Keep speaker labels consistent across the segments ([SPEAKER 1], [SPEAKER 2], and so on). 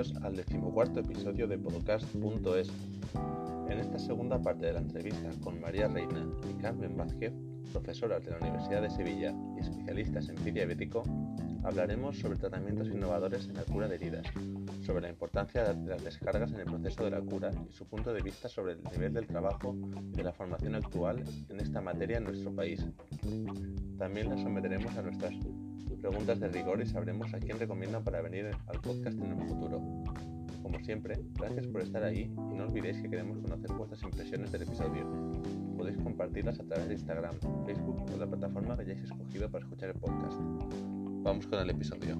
[SPEAKER 1] bienvenidos al decimocuarto episodio de podcast.es. En esta segunda parte de la entrevista con María Reina y Carmen Vázquez, profesoras de la Universidad de Sevilla y especialistas en diabético, hablaremos sobre tratamientos innovadores en la cura de heridas, sobre la importancia de las descargas en el proceso de la cura y su punto de vista sobre el nivel del trabajo y de la formación actual en esta materia en nuestro país. También las someteremos a nuestras preguntas de rigor y sabremos a quién recomiendan para venir al podcast en un futuro. Como siempre, gracias por estar ahí y no olvidéis que queremos conocer vuestras impresiones del episodio. Podéis compartirlas a través de Instagram, Facebook o la plataforma que hayáis escogido para escuchar el podcast. Vamos con el episodio.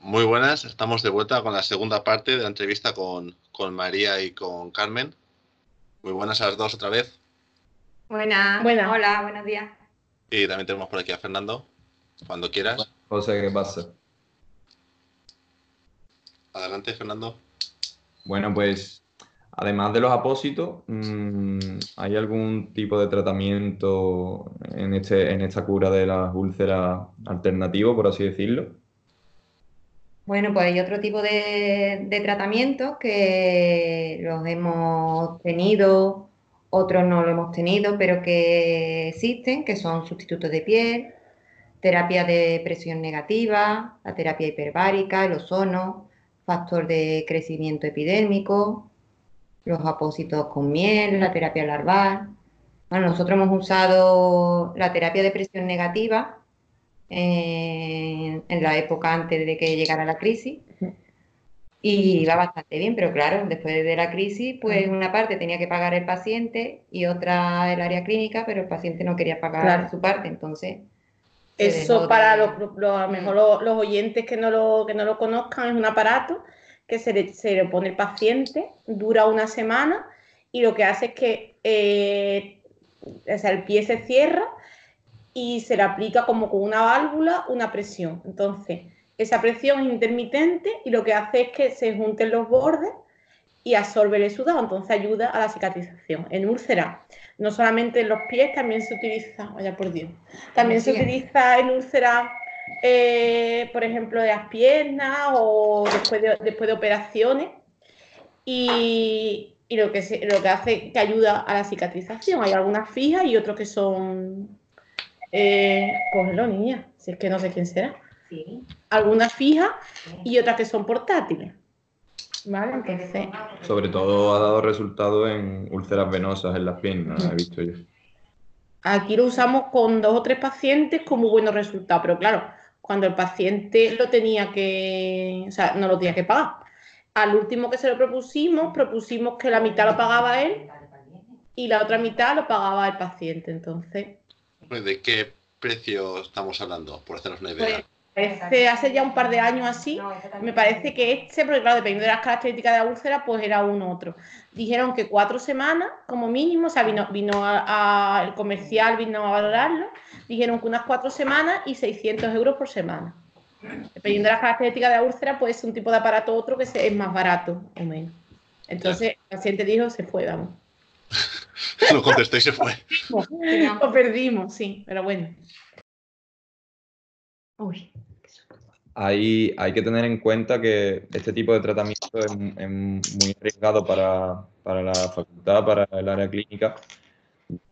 [SPEAKER 1] Muy buenas, estamos de vuelta con la segunda parte de la entrevista con, con María y con Carmen. Muy buenas a las dos otra vez.
[SPEAKER 2] Buenas. Hola, buenos días.
[SPEAKER 1] Y también tenemos por aquí a Fernando, cuando quieras.
[SPEAKER 3] José, ¿qué pasa?
[SPEAKER 1] Adelante, Fernando.
[SPEAKER 3] Bueno, pues además de los apósitos, mm, ¿hay algún tipo de tratamiento en, este, en esta cura de las úlceras alternativo, por así decirlo?
[SPEAKER 2] Bueno, pues hay otro tipo de, de tratamientos que los hemos tenido otros no lo hemos tenido, pero que existen, que son sustitutos de piel, terapia de presión negativa, la terapia hiperbárica, el ozono, factor de crecimiento epidérmico, los apósitos con miel, la terapia larval. Bueno, nosotros hemos usado la terapia de presión negativa en, en la época antes de que llegara la crisis y iba bastante bien, pero claro, después de la crisis, pues una parte tenía que pagar el paciente y otra el área clínica, pero el paciente no quería pagar su parte, entonces...
[SPEAKER 4] Eso para los, a lo mejor los, oyentes que no, lo, que no lo conozcan es un aparato que se le, se le pone el paciente, dura una semana y lo que hace es que eh, o sea, el pie se cierra y se le aplica como con una válvula una presión. Entonces, esa presión es intermitente y lo que hace es que se junten los bordes y absorbe el sudado, entonces ayuda a la cicatrización. En úlcera, no solamente en los pies, también se utiliza, vaya por Dios, también se utiliza en úlcera, eh, por ejemplo, de las piernas o después de, después de operaciones. Y, lo, que lo que hace que ayuda a la cicatrización. Hay algunas fijas y otros que son, eh, pues niña, si es que no sé quién será. Algunas fijas y otras que son portátiles. ¿Vale? Entonces...
[SPEAKER 3] Sobre todo ha dado resultado en úlceras venosas en las piernas, he visto yo.
[SPEAKER 4] Aquí lo usamos con dos o tres pacientes con muy buenos resultados, pero claro, cuando el paciente lo tenía que, o sea, no lo tenía que pagar. Al último que se lo propusimos, propusimos que la mitad lo pagaba él y la otra mitad lo pagaba el paciente. Entonces.
[SPEAKER 1] Pues, ¿De qué precio estamos hablando? Por hacernos una idea. Pues,
[SPEAKER 4] este, hace ya un par de años así, me parece que este, porque claro, dependiendo de las características de la úlcera, pues era uno otro. Dijeron que cuatro semanas como mínimo, o sea, vino, vino a, el comercial, vino a valorarlo, dijeron que unas cuatro semanas y 600 euros por semana. Dependiendo de las características de la úlcera, pues es un tipo de aparato otro que es más barato o menos. Entonces, el paciente dijo, se fue, vamos.
[SPEAKER 1] Lo contesté y se fue.
[SPEAKER 4] Lo perdimos, sí, pero bueno.
[SPEAKER 3] Uy. Hay, que tener en cuenta que este tipo de tratamiento es, muy arriesgado para, la facultad, para el área clínica.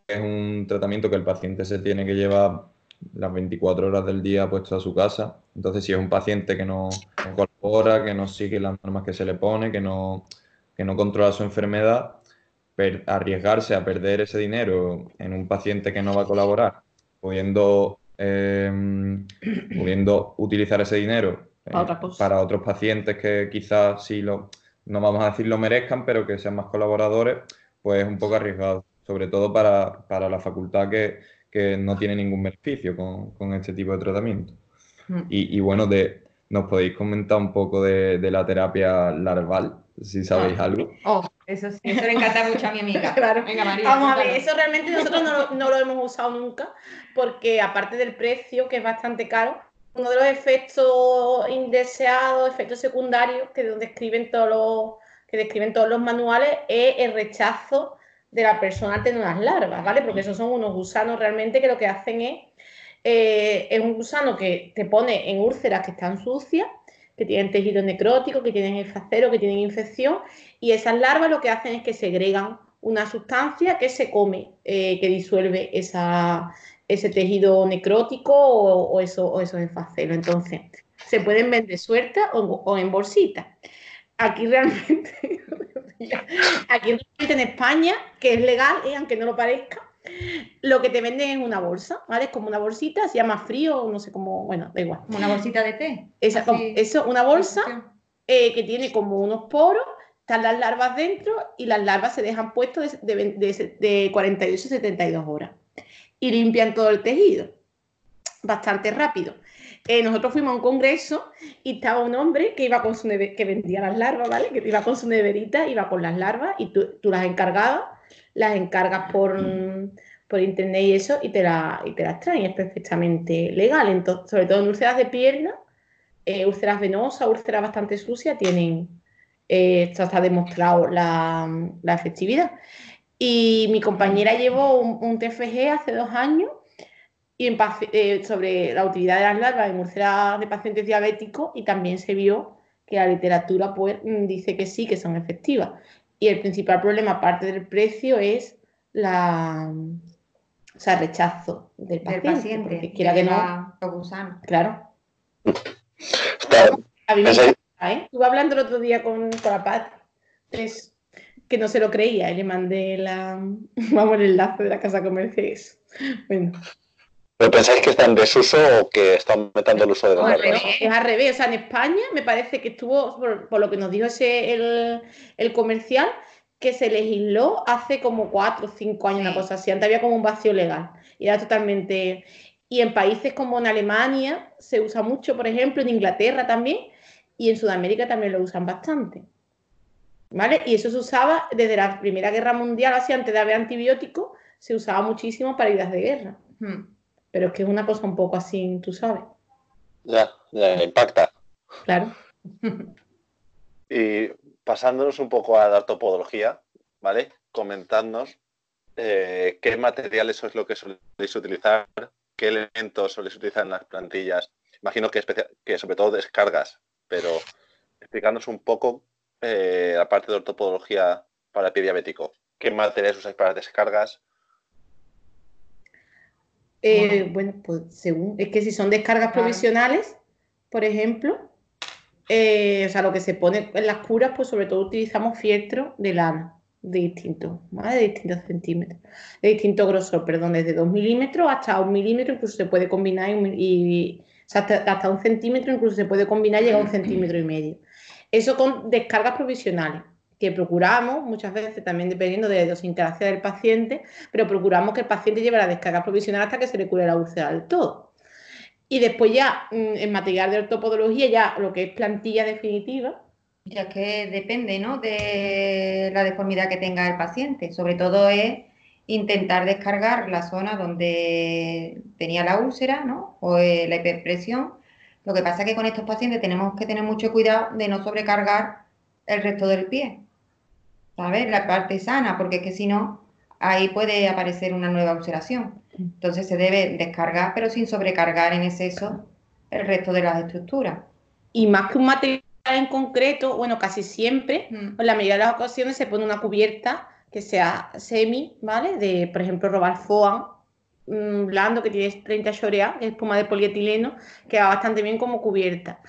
[SPEAKER 3] Es un tratamiento que el paciente se tiene que llevar las 24 horas del día puesto a su casa. Entonces, si es un paciente que no incorpora, que no sigue las normas que se le pone, que no, que no controla su enfermedad, arriesgarse a perder ese dinero en un paciente que no va a colaborar, pudiendo Em, pudiendo utilizar ese dinero eh, para otros pacientes que quizás sí lo, no vamos a decir lo merezcan, pero que sean más colaboradores, pues es un poco arriesgado, sobre todo para, la facultad que, no tiene ningún beneficio con, este tipo de tratamiento. Mm. Y, bueno, de, ¿nos podéis comentar un poco de, la terapia larval, si sabéis algo?
[SPEAKER 2] Oh, eso sí, eso le encanta mucho a mi amiga.
[SPEAKER 4] claro. Venga, María. Vamos a ver, eso realmente nosotros no lo, hemos usado nunca, porque aparte del precio, que es bastante caro, uno de los efectos indeseados, efectos secundarios que describen todos los, que describen todos los manuales, es el rechazo de la persona tener unas larvas, ¿vale? Porque esos son unos gusanos realmente que lo que hacen es eh, es un gusano que te pone en úlceras que están sucias, que tienen tejido necrótico, que tienen efacero, que tienen infección, y esas larvas lo que hacen es que segregan una sustancia que se come, eh, que disuelve ese tejido necrótico o, eso, o esos enfaceros. Entonces, se pueden vender sueltas o, en bolsitas. Aquí realmente, aquí en España, que es legal, eh, aunque no lo parezca, lo que te venden es una bolsa, ¿vale? Es como una bolsita, se llama frío, no sé cómo, bueno, da igual.
[SPEAKER 2] una bolsita de té.
[SPEAKER 4] eso, una bolsa eh, que tiene como unos poros, están las larvas dentro y las larvas se dejan puestos de, de, de 48 a 72 horas y limpian todo el tejido. Bastante rápido. Eh, nosotros fuimos a un congreso y estaba un hombre que iba con su que vendía las larvas, ¿vale? Que iba con su neverita, iba con las larvas y tú, tú las encargabas las encargas por, por internet y eso y te, la, y te las traen. Es perfectamente legal. Entonces, sobre todo en úlceras de pierna, eh, úlceras venosas, úlceras bastante sucias, tienen, eh, esto está demostrado la, la, efectividad. Y mi compañera llevó un, TFG hace dos años y en, eh, sobre la utilidad de las larvas en úlceras de pacientes diabéticos y también se vio que la literatura pues, dice que sí, que son efectivas. Y el principal problema, aparte del precio, es la o sea, rechazo del paciente.
[SPEAKER 2] paciente quiera que no.
[SPEAKER 4] Claro. A mí me encanta, ¿eh? Estuve hablando el otro día con, con la Paz, es que no se lo creía y le mandé la, vamos, el enlace de la casa comercial. Bueno.
[SPEAKER 1] ¿Pero pensáis que está en desuso o que está aumentando el uso de
[SPEAKER 4] la Es al revés. O sea, en España me parece que estuvo, por, lo que nos dijo ese, el, el, comercial, que se legisló hace como cuatro o cinco años, una cosa así. Antes había como un vacío legal. Y era totalmente. Y en países como en Alemania se usa mucho, por ejemplo, en Inglaterra también, y en Sudamérica también lo usan bastante. ¿Vale? Y eso se usaba desde la Primera Guerra Mundial, así antes de haber antibióticos, se usaba muchísimo para heridas de guerra. Hmm. Pero es que es una cosa un poco así, tú sabes.
[SPEAKER 1] Ya, ya impacta.
[SPEAKER 4] Claro.
[SPEAKER 1] y pasándonos un poco a la topología, ¿vale? Comentadnos eh, qué materiales es lo que soléis utilizar, qué elementos soléis utilizar en las plantillas. Imagino que, que sobre todo descargas, pero explicarnos un poco eh, la parte de ortopodología para el pie diabético. ¿Qué materiales usáis para descargas?
[SPEAKER 4] Eh, bueno, pues según, es que si son descargas provisionales, por ejemplo, eh, o sea, lo que se pone en las curas, pues sobre todo utilizamos fieltro de lana, de distintos, ¿vale? De distintos centímetros, de distinto grosor, perdón, desde 2 milímetros hasta un milímetro, incluso se puede combinar y, hasta, un centímetro, incluso se puede combinar y llega a un centímetro y medio. Eso con descargas provisionales que procuramos, muchas veces también dependiendo de la idiosincrasia del paciente, pero procuramos que el paciente lleve la descarga provisional hasta que se le cure la úlcera del todo. Y después ya, mm, en material de ortopodología, ya lo que es plantilla definitiva.
[SPEAKER 2] Ya que depende, ¿no? De la deformidad que tenga el paciente. Sobre todo es intentar descargar la zona donde tenía la úlcera, ¿no? O eh, la hiperpresión. Lo que pasa es que con estos pacientes tenemos que tener mucho cuidado de no sobrecargar el resto del pie. ¿Sabes? La parte sana, porque es que si no, ahí puede aparecer una nueva ulceración. Entonces se debe descargar, pero sin sobrecargar en exceso el resto de las estructuras.
[SPEAKER 4] Y más que un material en concreto, bueno, casi siempre, mm. en la mayoría de las ocasiones se pone una cubierta que sea semi, ¿vale? De, por ejemplo, robar foam mm, blando que tiene 30 chorea, espuma de polietileno, que va bastante bien como cubierta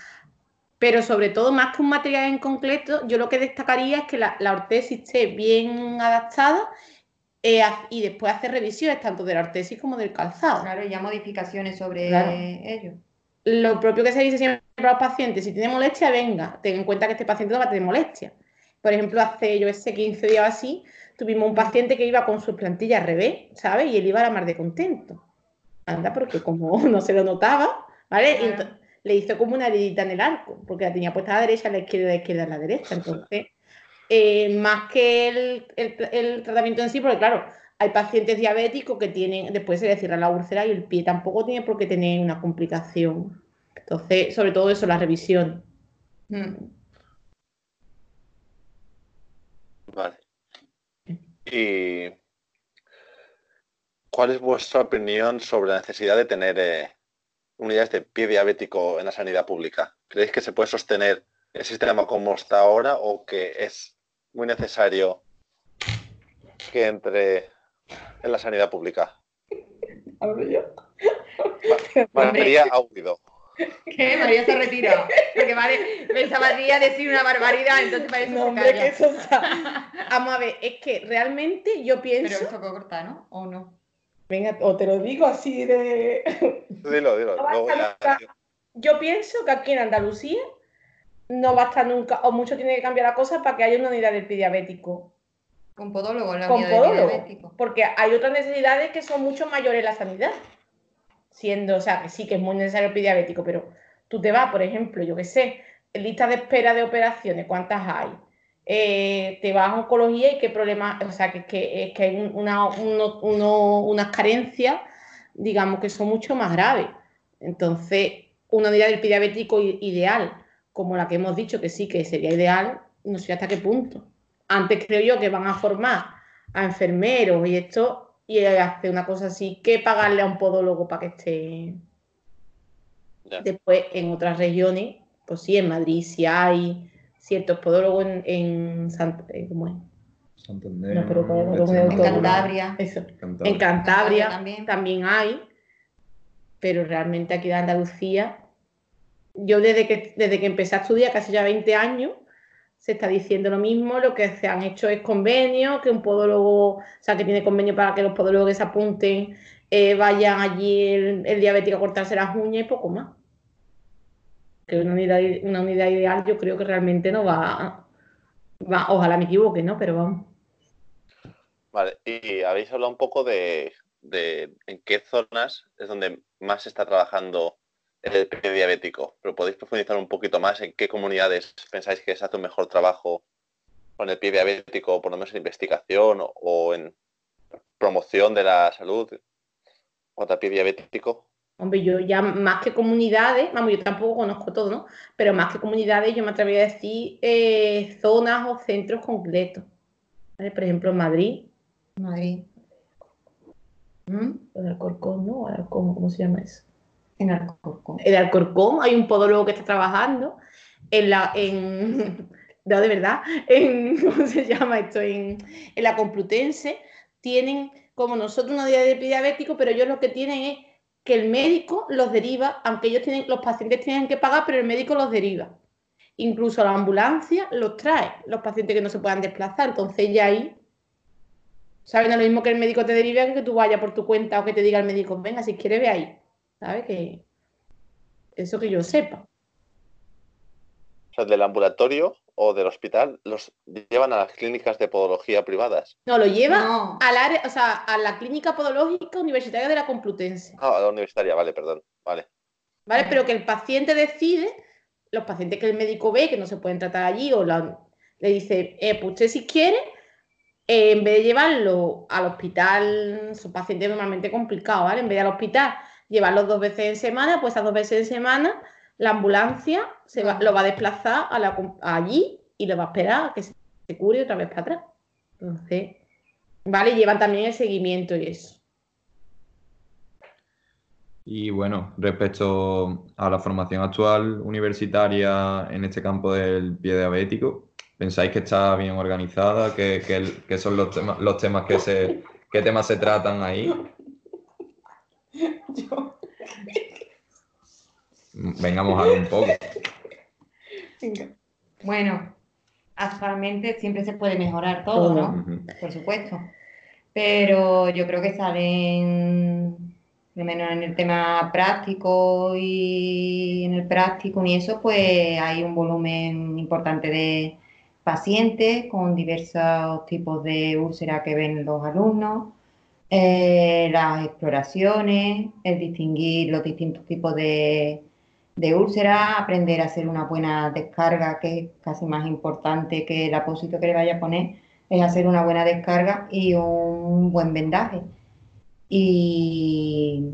[SPEAKER 4] pero sobre todo, más que un material en concreto, yo lo que destacaría es que la, ortesis esté bien adaptada eh, y después hacer revisiones tanto de la ortesis como del calzado.
[SPEAKER 2] Claro, y ya modificaciones sobre ello.
[SPEAKER 4] Lo propio que se dice siempre a los pacientes, si tiene molestia, venga, ten en cuenta que este paciente no va a tener molestia. Por ejemplo, hace yo ese 15 días así, tuvimos un paciente que iba con sus plantillas al revés, ¿sabes? Y él iba a la mar de contento. Anda, porque como no se lo notaba, ¿vale? Le hizo como una heridita en el arco, porque la tenía puesta a la derecha, a la izquierda, a la izquierda, a la derecha. Entonces, eh, más que el, tratamiento en sí, porque claro, hay pacientes diabéticos que tienen, después se le cierra la úlcera y el pie tampoco tiene por qué tener una complicación. Entonces, sobre todo eso, la revisión. Mm.
[SPEAKER 1] Vale. Y ¿cuál es vuestra opinión sobre la necesidad de tener eh, unidades de pie diabético en la sanidad pública? ¿Creéis que se puede sostener el sistema como está ahora o que es muy necesario que entre en la sanidad pública?
[SPEAKER 4] Hablo yo.
[SPEAKER 1] María ha huido.
[SPEAKER 2] ¿Qué? María se ha retirado. Porque vale, pensaba María decir una barbaridad, entonces parece
[SPEAKER 4] No, hombre, que eso está- Vamos a ver, es que realmente yo
[SPEAKER 2] Pero
[SPEAKER 4] pienso.
[SPEAKER 2] esto corta, ¿no? ¿O no?
[SPEAKER 4] Venga, o te lo digo así de.
[SPEAKER 1] Dilo, dilo.
[SPEAKER 4] No nunca. Yo pienso que aquí en Andalucía no basta nunca, o mucho tiene que cambiar la cosa para que haya una unidad del pie diabético.
[SPEAKER 2] Con podólogo, en la
[SPEAKER 4] Con podólogo. Porque hay otras necesidades que son mucho mayores en la sanidad. Siendo, o sea, que sí que es muy necesario el pie diabético, pero tú te vas, por ejemplo, yo qué sé, lista de espera de operaciones, ¿cuántas hay? Eh, te vas a oncología y qué problemas, o sea, que, que, es que hay un- una- uno- uno- unas carencias, digamos, que son mucho más graves. Entonces, una unidad del diabético ideal, como la que hemos dicho que sí, que sería ideal, no sé hasta qué punto. Antes creo yo que van a formar a enfermeros y esto, y hacer una cosa así, que pagarle a un podólogo para que esté.
[SPEAKER 1] ya.
[SPEAKER 4] Después, en otras regiones, pues sí, en Madrid sí hay ciertos podólogos en, en eh, ¿cómo es?
[SPEAKER 3] Santander.
[SPEAKER 4] No, pero ¿cuál es la
[SPEAKER 3] Extremadura,
[SPEAKER 4] comunidad
[SPEAKER 2] En? Cantabria.
[SPEAKER 4] Eso.
[SPEAKER 3] Cantabria.
[SPEAKER 4] En Cantabria
[SPEAKER 2] también.
[SPEAKER 4] también. hay, pero realmente aquí en Andalucía, yo desde que, desde que empecé a estudiar, casi ya 20 años, se está diciendo lo mismo, lo que se han hecho es convenios, que un podólogo, o sea, que tiene convenio para que los podólogos que se apunten eh, vayan allí el, el diabético a cortarse las uñas y poco más. Que una unidad, una unidad ideal yo creo que realmente no va, va, ojalá me equivoque, ¿no? Pero vamos.
[SPEAKER 1] Vale, y habéis hablado un poco de, de en qué zonas es donde más se está trabajando el pie diabético, pero podéis profundizar un poquito más en qué comunidades pensáis que se hace un mejor trabajo con el pie diabético, por lo menos en investigación o, o en promoción de la salud contra el pie diabético.
[SPEAKER 4] Hombre, yo ya más que comunidades, vamos, yo tampoco conozco todo, ¿no? Pero más que comunidades, yo me atrevería a decir eh, zonas o centros. ¿Vale? Por ejemplo, Madrid,
[SPEAKER 2] Madrid. ¿Mm?
[SPEAKER 4] el Alcorcón, ¿no? Alcorcón, ¿Cómo se llama eso?
[SPEAKER 2] En Alcorcón.
[SPEAKER 4] En Alcorcón hay un podólogo que está trabajando en la, en, no, de verdad, en, ¿cómo se llama esto? En, en la Complutense tienen, como nosotros, una pie diabético, pero ellos lo que tienen es que el médico los deriva, aunque ellos tienen, los pacientes tienen que pagar, pero el médico los deriva. Incluso la ambulancia los trae, los pacientes que no se puedan desplazar. Entonces ya ahí, ¿sabes? No es lo mismo que el médico te derive que tú vayas por tu cuenta o que te diga el médico, venga, si quieres ve ahí. ¿Sabes? Que eso que yo sepa.
[SPEAKER 1] O sea, del ambulatorio o del hospital los llevan a las clínicas de podología privadas.
[SPEAKER 4] No, lo lleva
[SPEAKER 2] No.
[SPEAKER 4] al área, o sea, a la clínica podológica universitaria de la Complutense.
[SPEAKER 1] Ah, a la universitaria, vale, perdón. Vale.
[SPEAKER 4] ¿Vale? Pero que el paciente decide, los pacientes que el médico ve que no se pueden tratar allí, o la- le dice, eh, pues usted si quiere, eh, en vez de llevarlo al hospital, son pacientes normalmente complicados, ¿vale? En vez de al hospital, llevarlos dos veces en semana, pues esas dos veces en semana, la ambulancia se va- lo va a desplazar a la allí y lo va a esperar a que se se cure otra vez para atrás. Entonces, ¿vale? Llevan también el seguimiento y eso.
[SPEAKER 3] Y bueno, respecto a la formación actual universitaria en este campo del pie diabético, ¿pensáis que está bien organizada? ¿Qué, qué- qué son los temas, los temas que se, qué temas se tratan ahí? Vengamos a hablar un poco.
[SPEAKER 2] Bueno, actualmente siempre se puede mejorar todo. ¿no? Por supuesto. Pero yo creo que salen, de menos en el tema práctico y en el práctico y eso, pues hay un volumen importante de pacientes con diversos tipos de úlceras que ven los alumnos, eh, las exploraciones, el distinguir los distintos tipos de, de úlceras, aprender a hacer una buena descarga, que es casi más importante que el apósito que le vaya a poner, es hacer una buena descarga y un buen vendaje. Y,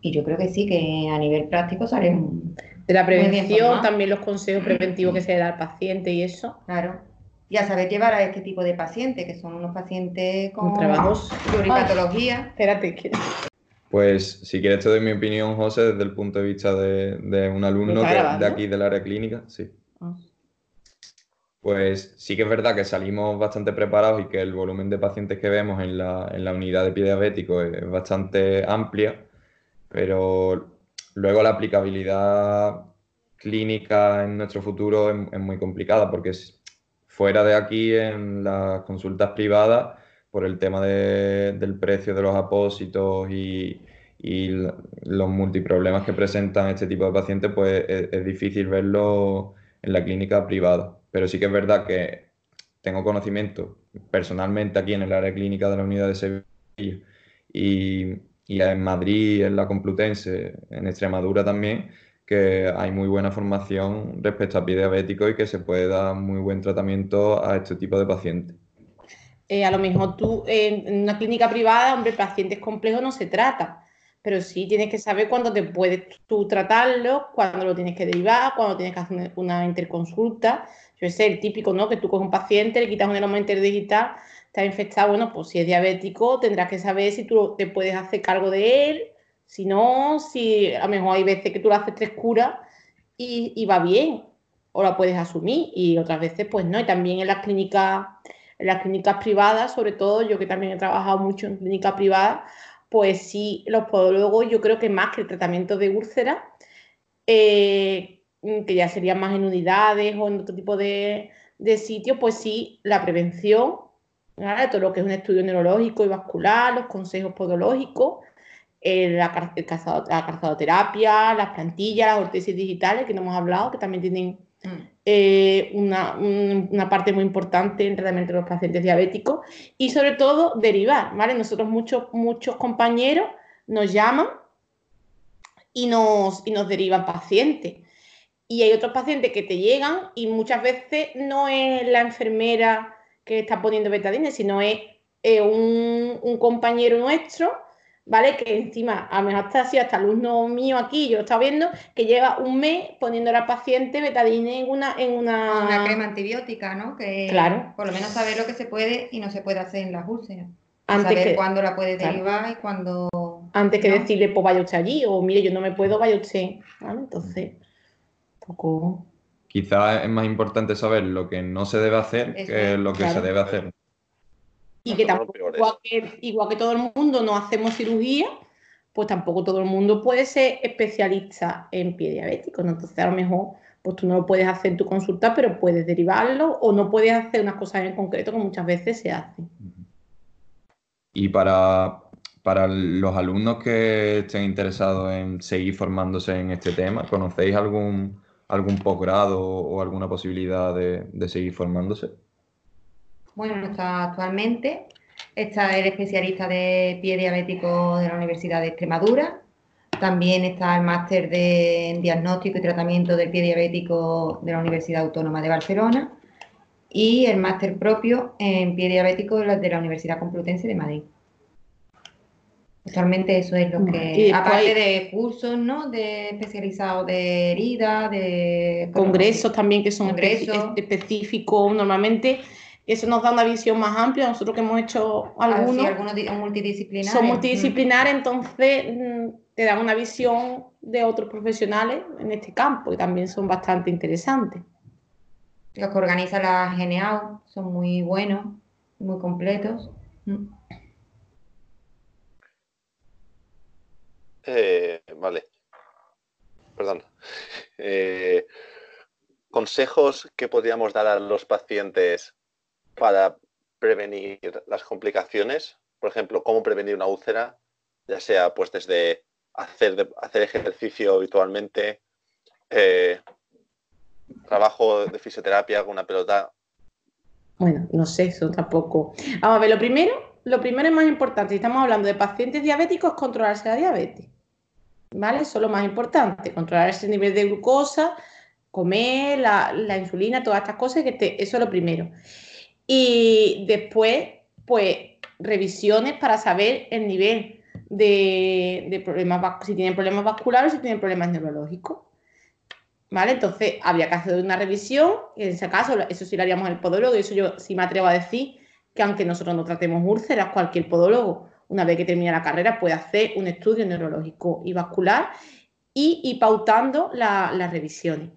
[SPEAKER 2] y yo creo que sí, que a nivel práctico salen,
[SPEAKER 4] De la prevención, también los consejos preventivos que se le da al paciente y eso.
[SPEAKER 2] claro. y a saber llevar a este tipo de pacientes, que son unos pacientes con
[SPEAKER 4] trabajos
[SPEAKER 2] pluripatología.
[SPEAKER 4] Espérate,
[SPEAKER 3] Pues si quieres te doy mi opinión, José, desde el punto de vista de, un alumno de aquí del área clínica. Sí. Ah. Pues sí que es verdad que salimos bastante preparados y que el volumen de pacientes que vemos en la, en la unidad de pie diabético es bastante amplia, pero luego la aplicabilidad clínica en nuestro futuro es, muy complicada porque fuera de aquí en las consultas privadas, por el tema del precio de los apósitos y, los multiproblemas que presentan este tipo de pacientes, pues es, difícil verlo en la clínica privada. Pero sí que es verdad que tengo conocimiento personalmente aquí en el área clínica de la unidad de Sevilla y, y en Madrid, en la Complutense, en Extremadura también, que hay muy buena formación respecto a pie diabético y que se puede dar muy buen tratamiento a este tipo de pacientes.
[SPEAKER 4] Eh, a lo mejor tú en una clínica privada, hombre, pacientes complejos no se trata, pero sí tienes que saber cuándo te puedes tú tratarlo, cuándo lo tienes que derivar, cuándo tienes que hacer una interconsulta. Yo sé, el típico, ¿no? Que tú coges un paciente, le quitas un enoma interdigital, está infectado, bueno, pues si es diabético, tendrás que saber si tú te puedes hacer cargo de él, si no, si a lo mejor hay veces que tú le haces tres curas y, va bien, o la puedes asumir, y otras veces pues no. Y también en las clínicas, las clínicas privadas, sobre todo, yo que también he trabajado mucho en clínicas privadas, pues sí, los podólogos, yo creo que más que el tratamiento de úlcera, eh, que ya serían más en unidades o en otro tipo de, sitios, pues sí, la prevención, todo lo que es un estudio neurológico y vascular, los consejos podológicos, la, calzadoterapia, las plantillas, las ortesis digitales, que no hemos hablado, que también tienen. Eh, una, parte muy importante en tratamiento de los pacientes diabéticos y sobre todo derivar, ¿vale? Nosotros muchos, muchos compañeros nos llaman y nos, y nos derivan pacientes. Y hay otros pacientes que te llegan y muchas veces no es la enfermera que está poniendo betadine, sino es un, un compañero nuestro ¿vale? Que encima, a lo mejor está así, hasta alumno mío aquí, yo he estado viendo, que lleva un mes poniendo a la paciente betadine en una, en una...
[SPEAKER 2] Una crema antibiótica, ¿no? Que
[SPEAKER 4] claro.
[SPEAKER 2] por lo menos saber lo que se puede y no se puede hacer en las úlceras. Antes saber cuándo la puede derivar y cuándo...
[SPEAKER 4] Antes que decirle, pues vaya usted allí, o mire, yo no me puedo, vaya usted, ¿vale? Entonces, poco...
[SPEAKER 3] Quizás es más importante saber lo que no se debe hacer que lo que se debe hacer.
[SPEAKER 4] Y que tampoco, igual que, igual que todo el mundo no hacemos cirugía, pues tampoco todo el mundo puede ser especialista en pie diabético. Entonces, a lo mejor, pues tú no lo puedes hacer en tu consulta, pero puedes derivarlo o no puedes hacer unas cosas en concreto que muchas veces se hacen.
[SPEAKER 3] Y para, para los alumnos que estén interesados en seguir formándose en este tema, ¿conocéis algún, algún posgrado o alguna posibilidad de, de seguir formándose?
[SPEAKER 2] Bueno, está actualmente está el especialista de pie diabético de la Universidad de Extremadura. También está el máster de diagnóstico y tratamiento del pie diabético de la Universidad Autónoma de Barcelona y el máster propio en pie diabético de la, Universidad Complutense de Madrid. Actualmente eso es lo que, aparte de cursos, ¿no? De especializados de herida, de
[SPEAKER 4] congresos también que son específicos normalmente eso nos da una visión más amplia. Nosotros que hemos hecho ah, algunos,
[SPEAKER 2] algunos multidisciplinares.
[SPEAKER 4] Son multidisciplinares, entonces mm, te dan una visión de otros profesionales en este campo y también son bastante interesantes.
[SPEAKER 2] Los que organiza la GNAU son muy buenos, muy completos. Mm.
[SPEAKER 1] Eh, vale. Perdón. Eh, consejos que podríamos dar a los pacientes para prevenir las complicaciones, por ejemplo, cómo prevenir una úlcera, ya sea pues desde hacer, hacer ejercicio habitualmente, eh, trabajo de fisioterapia con una pelota.
[SPEAKER 4] Bueno, no sé, eso tampoco. Vamos a ver, lo primero, lo primero es más importante, estamos hablando de pacientes diabéticos, controlarse la diabetes. ¿Vale? Eso es lo más importante, controlar ese nivel de glucosa, comer, la, insulina, todas estas cosas, que eso es lo primero. Y después, pues, revisiones para saber el nivel de, problemas, si tienen problemas vasculares o si tienen problemas neurológicos. ¿Vale? Entonces habría que hacer una revisión y en ese caso, eso sí lo haríamos el podólogo y eso yo sí me atrevo a decir que aunque nosotros no tratemos úlceras, cualquier podólogo, una vez que termina la carrera, puede hacer un estudio neurológico y vascular y pautando las revisiones.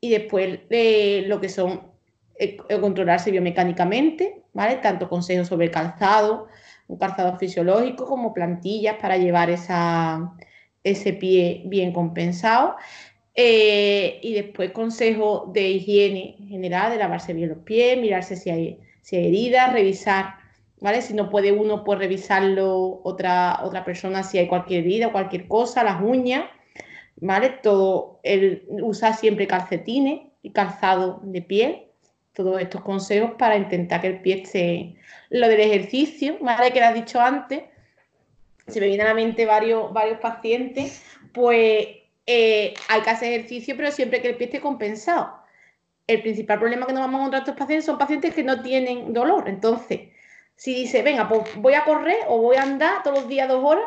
[SPEAKER 4] Y después eh, lo que son eh, controlarse biomecánicamente, ¿vale? Tanto consejos sobre calzado, un calzado fisiológico, como plantillas para llevar esa, ese pie bien compensado. Eh, y después consejos de higiene general, de lavarse bien los pies, mirarse si hay, heridas, revisar, ¿vale? Si no puede uno, pues revisarlo otra, otra persona si hay cualquier herida, cualquier cosa, las uñas, ¿vale? Todo, usar siempre calcetines y calzado de piel, todos estos consejos para intentar que el pie esté... Lo del ejercicio, ¿vale? Que lo has dicho antes, se me vienen a la mente varios, varios pacientes, pues eh, hay que hacer ejercicio, pero siempre que el pie esté compensado. El principal problema que nos vamos a encontrar estos pacientes son pacientes que no tienen dolor. Entonces, si dice, venga, pues voy a correr o voy a andar todos los días dos horas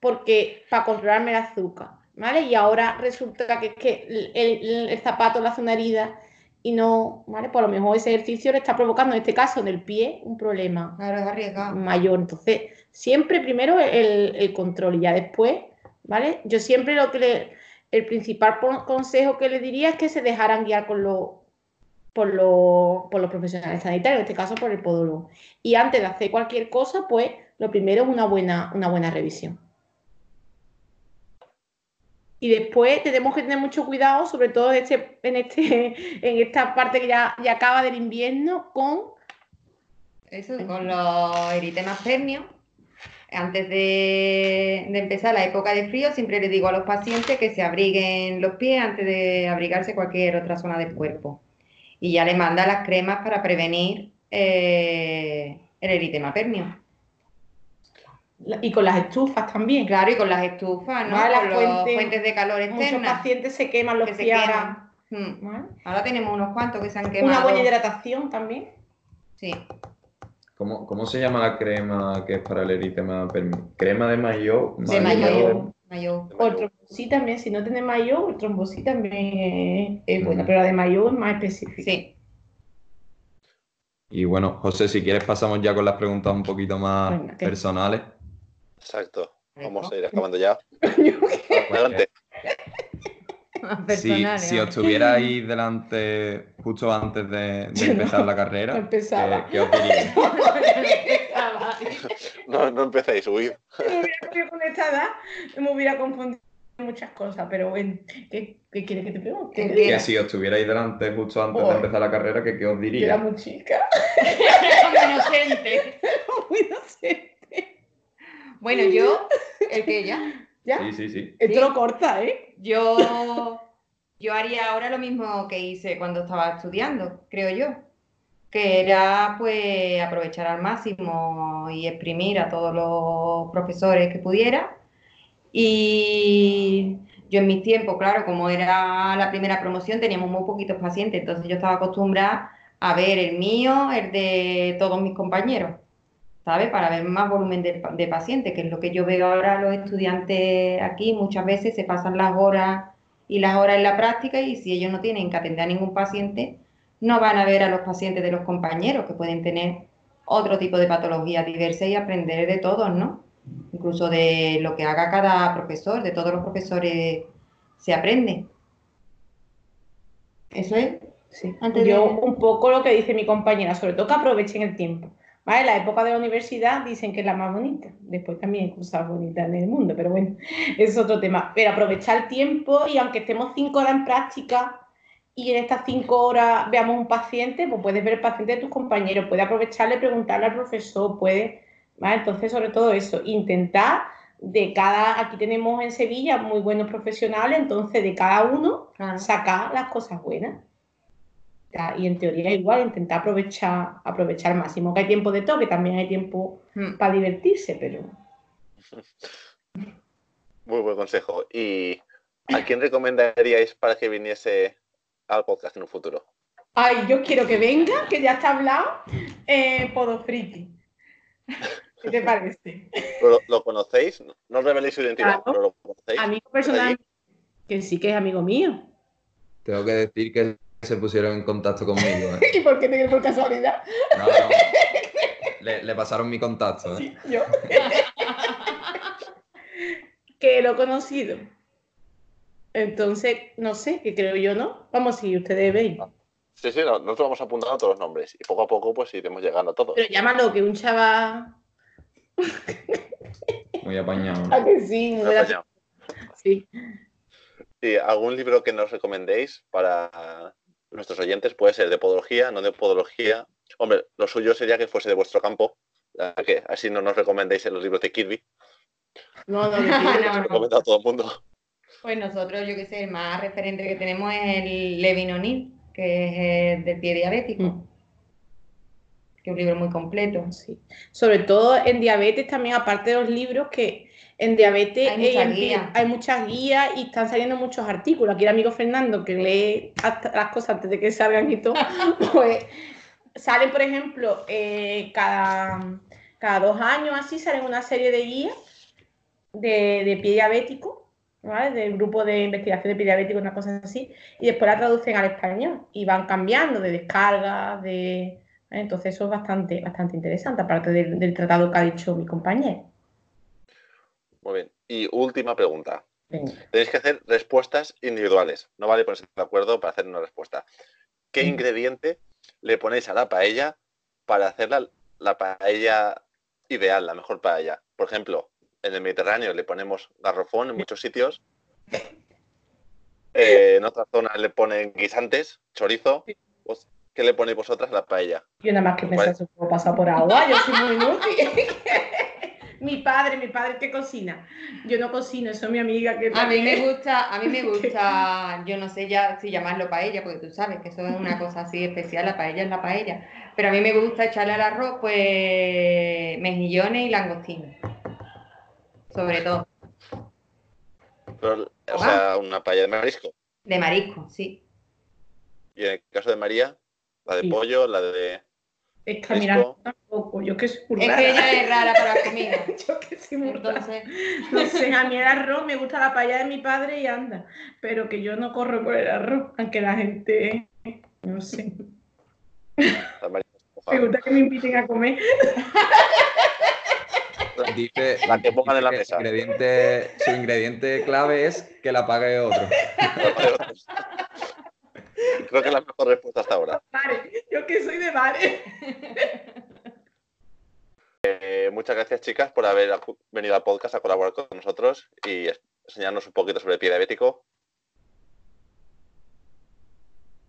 [SPEAKER 4] porque para controlarme el azúcar, ¿vale? Y ahora resulta que, que el, zapato le hace una herida y no, ¿vale? Pues a lo mejor ese ejercicio le está provocando, en este caso, en el pie, un problema mayor. Entonces, siempre primero el, el control y ya después, ¿vale? Yo siempre lo que le, el principal consejo que le diría es que se dejaran guiar por, por, por los profesionales sanitarios, en este caso por el podólogo. Y antes de hacer cualquier cosa, pues lo primero es una buena, una buena revisión. Y después tenemos que tener mucho cuidado, sobre todo en, este, en, este, en esta parte que ya, ya acaba del invierno, con...
[SPEAKER 2] Eso, con los eritemas pernios antes de, empezar la época de frío, siempre le digo a los pacientes que se abriguen los pies antes de abrigarse cualquier otra zona del cuerpo. Y ya le manda las cremas para prevenir eh, el eritema pernio.
[SPEAKER 4] Y con las estufas también.
[SPEAKER 2] Claro, y con las estufas, ¿no?
[SPEAKER 4] Las fuentes, de calor externas. Muchos pacientes se queman los pies.
[SPEAKER 2] Hmm. Ahora tenemos unos cuantos que se han quemado.
[SPEAKER 4] Una buena hidratación también.
[SPEAKER 2] Sí.
[SPEAKER 3] ¿Cómo, ¿Cómo, se llama la crema que es para el eritema? ¿Crema de mayo?
[SPEAKER 2] De mayo. mayo.
[SPEAKER 4] O trombosí también, si no tiene mayo, el trombosí también es, buena, pero la de mayo es más específica.
[SPEAKER 2] Sí.
[SPEAKER 3] Y bueno, José, si quieres pasamos ya con las preguntas un poquito más personales.
[SPEAKER 1] Exacto. Vamos a ir acabando ya. Adelante.
[SPEAKER 3] Si, si, os ahí delante justo antes de, empezar la carrera, ¿qué, ¿qué, os diría?
[SPEAKER 1] no, no empecéis, huid.
[SPEAKER 4] con esta edad me hubiera confundido muchas cosas, pero bueno, ¿qué, qué quieres que te pregunte?
[SPEAKER 3] Que si os estuvierais delante justo antes de empezar la carrera, ¿qué, qué os diría?
[SPEAKER 4] Era muy chica.
[SPEAKER 2] inocente. Bueno, yo, el que ya.
[SPEAKER 4] ¿Ya?
[SPEAKER 3] Sí, sí, sí.
[SPEAKER 4] Esto lo corta, ¿eh?
[SPEAKER 2] Yo, yo haría ahora lo mismo que hice cuando estaba estudiando, creo yo. Que era pues aprovechar al máximo y exprimir a todos los profesores que pudiera. Y yo en mis tiempos, claro, como era la primera promoción, teníamos muy poquitos pacientes, entonces yo estaba acostumbrada a ver el mío, el de todos mis compañeros. ¿Sabes? Para ver más volumen de, pacientes, que es lo que yo veo ahora los estudiantes aquí, muchas veces se pasan las horas y las horas en la práctica y si ellos no tienen que atender a ningún paciente, no van a ver a los pacientes de los compañeros que pueden tener otro tipo de patologías diversas y aprender de todos, ¿no? Incluso de lo que haga cada profesor, de todos los profesores se aprende.
[SPEAKER 4] Eso es. Sí. Antes Yo un poco lo que dice mi compañera, sobre todo que aprovechen el tiempo. La época de la universidad dicen que es la más bonita. Después también hay cosas bonitas en el mundo, pero bueno, es otro tema. Pero aprovechar el tiempo y aunque estemos cinco horas en práctica y en estas cinco horas veamos un paciente, pues puedes ver el paciente de tus compañeros, puedes aprovecharle, preguntarle al profesor, puedes, ¿vale? Entonces, sobre todo eso, intentar de cada, aquí tenemos en Sevilla muy buenos profesionales, entonces de cada uno sacar las cosas buenas y en teoría igual intentar aprovechar, aprovechar al máximo. Que hay tiempo de todo, que también hay tiempo hmm. para divertirse, pero.
[SPEAKER 1] Muy buen consejo. ¿Y a quién recomendaríais para que viniese al podcast en un futuro?
[SPEAKER 4] Ay, yo quiero que venga, que ya está hablado, eh, Podofriki. ¿Qué te parece?
[SPEAKER 1] ¿Lo, conocéis? No reveléis su identidad, pero lo conocéis.
[SPEAKER 4] Amigo personal, que sí que es amigo mío.
[SPEAKER 3] tengo que decir que se pusieron en contacto conmigo. ¿eh?
[SPEAKER 4] ¿Y por qué te por casualidad?
[SPEAKER 3] No, no. Le, le pasaron mi contacto. ¿eh?
[SPEAKER 4] Sí, yo. que lo he conocido. Entonces, no sé, que creo yo, ¿no? Vamos, si ustedes veis.
[SPEAKER 1] Sí, sí, no, nosotros vamos apuntando todos los nombres y poco a poco pues iremos llegando a todos.
[SPEAKER 4] Pero llámalo, que un chaval.
[SPEAKER 3] Muy apañado.
[SPEAKER 4] ¿A que sí? Muy
[SPEAKER 1] apañado.
[SPEAKER 4] sí.
[SPEAKER 1] ¿Y algún libro que nos recomendéis para nuestros oyentes? Puede ser de podología, no de podología. Hombre, lo suyo sería que fuese de vuestro campo, que así no nos recomendéis los libros de Kirby,
[SPEAKER 4] No, no,
[SPEAKER 2] No,
[SPEAKER 1] recomienda a todo el mundo.
[SPEAKER 2] Pues nosotros, yo qué sé, el más referente que tenemos es el Levin O'Neill, que es el del pie diabético,
[SPEAKER 4] Mm.
[SPEAKER 2] Que es un libro muy completo.
[SPEAKER 4] Sí. Sobre todo en diabetes también, aparte de los libros, que en diabetes
[SPEAKER 2] Hay muchas guías.
[SPEAKER 4] hay muchas guías y están saliendo muchos artículos. Aquí el amigo Fernando, que lee hasta las cosas antes de que salgan y todo, pues salen, por ejemplo, eh, cada, cada dos años así, salen una serie de guías de, de pie diabético, ¿vale? Del grupo de investigación de pie diabético, una cosa así, y después la traducen al español y van cambiando de descarga, de... Entonces eso es bastante, bastante interesante, aparte del, del tratado que ha dicho mi compañero.
[SPEAKER 1] Muy bien. Y última pregunta.
[SPEAKER 4] Venga.
[SPEAKER 1] Tenéis que hacer respuestas individuales. No vale ponerse de acuerdo para hacer una respuesta. ¿Qué
[SPEAKER 4] Mm.
[SPEAKER 1] ingrediente le ponéis a la paella para hacer la, la paella ideal, la mejor paella? Por ejemplo, en el Mediterráneo le ponemos garrofón en muchos sitios. Eh, en otras zonas le ponen guisantes, chorizo. Pues, ¿Qué le ponéis vosotras a la paella?
[SPEAKER 4] Yo nada más que pensar
[SPEAKER 1] Vale.
[SPEAKER 4] eso puedo pasar por agua, yo soy muy inútil. mi padre, mi padre que cocina. Yo no cocino, eso es mi amiga que
[SPEAKER 2] A mí me gusta, a mí me gusta, yo no sé ya si llamarlo paella, porque tú sabes que eso es una cosa así especial, la paella es la paella. Pero a mí me gusta echarle al arroz, pues, mejillones y langostinos. Sobre todo,
[SPEAKER 1] Pero, o sea, una paella de marisco.
[SPEAKER 2] de marisco, sí.
[SPEAKER 1] Y en el caso de María, la de
[SPEAKER 4] Sí.
[SPEAKER 1] pollo, la de...
[SPEAKER 4] Es que mira, tampoco, yo que soy muy
[SPEAKER 2] Es
[SPEAKER 4] rara.
[SPEAKER 2] que ella es rara para la comida.
[SPEAKER 4] Yo que soy muy rara.
[SPEAKER 2] Entonces,
[SPEAKER 4] No sé, a mí el arroz me gusta la paella de mi padre y anda, pero que yo no corro por el arroz, aunque la gente, no sé, me gusta que me inviten a comer.
[SPEAKER 3] Dice,
[SPEAKER 1] La que pongan en la mesa.
[SPEAKER 3] Su ingrediente, su ingrediente clave es que la pague otro.
[SPEAKER 1] Creo que es la mejor respuesta hasta ahora.
[SPEAKER 4] Vale, yo que soy de bares.
[SPEAKER 1] Eh, muchas gracias, chicas, por haber venido al podcast a colaborar con nosotros y enseñarnos un poquito sobre el pie diabético.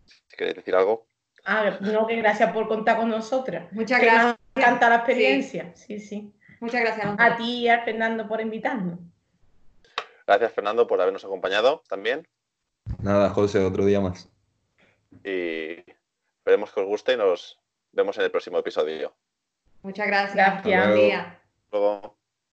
[SPEAKER 1] Si queréis decir algo.
[SPEAKER 4] Ah, no, que gracias por contar con nosotras.
[SPEAKER 2] muchas
[SPEAKER 4] Que nos
[SPEAKER 2] gracias.
[SPEAKER 4] encanta la experiencia. Sí, sí.
[SPEAKER 2] Muchas gracias.
[SPEAKER 4] A ti y a Fernando por invitarnos.
[SPEAKER 1] Gracias, Fernando, por habernos acompañado también.
[SPEAKER 3] Nada, José, otro día más.
[SPEAKER 1] Y esperemos que os guste y nos vemos en el próximo episodio.
[SPEAKER 2] Muchas gracias.
[SPEAKER 4] Gracias.
[SPEAKER 2] Día.
[SPEAKER 1] Luego.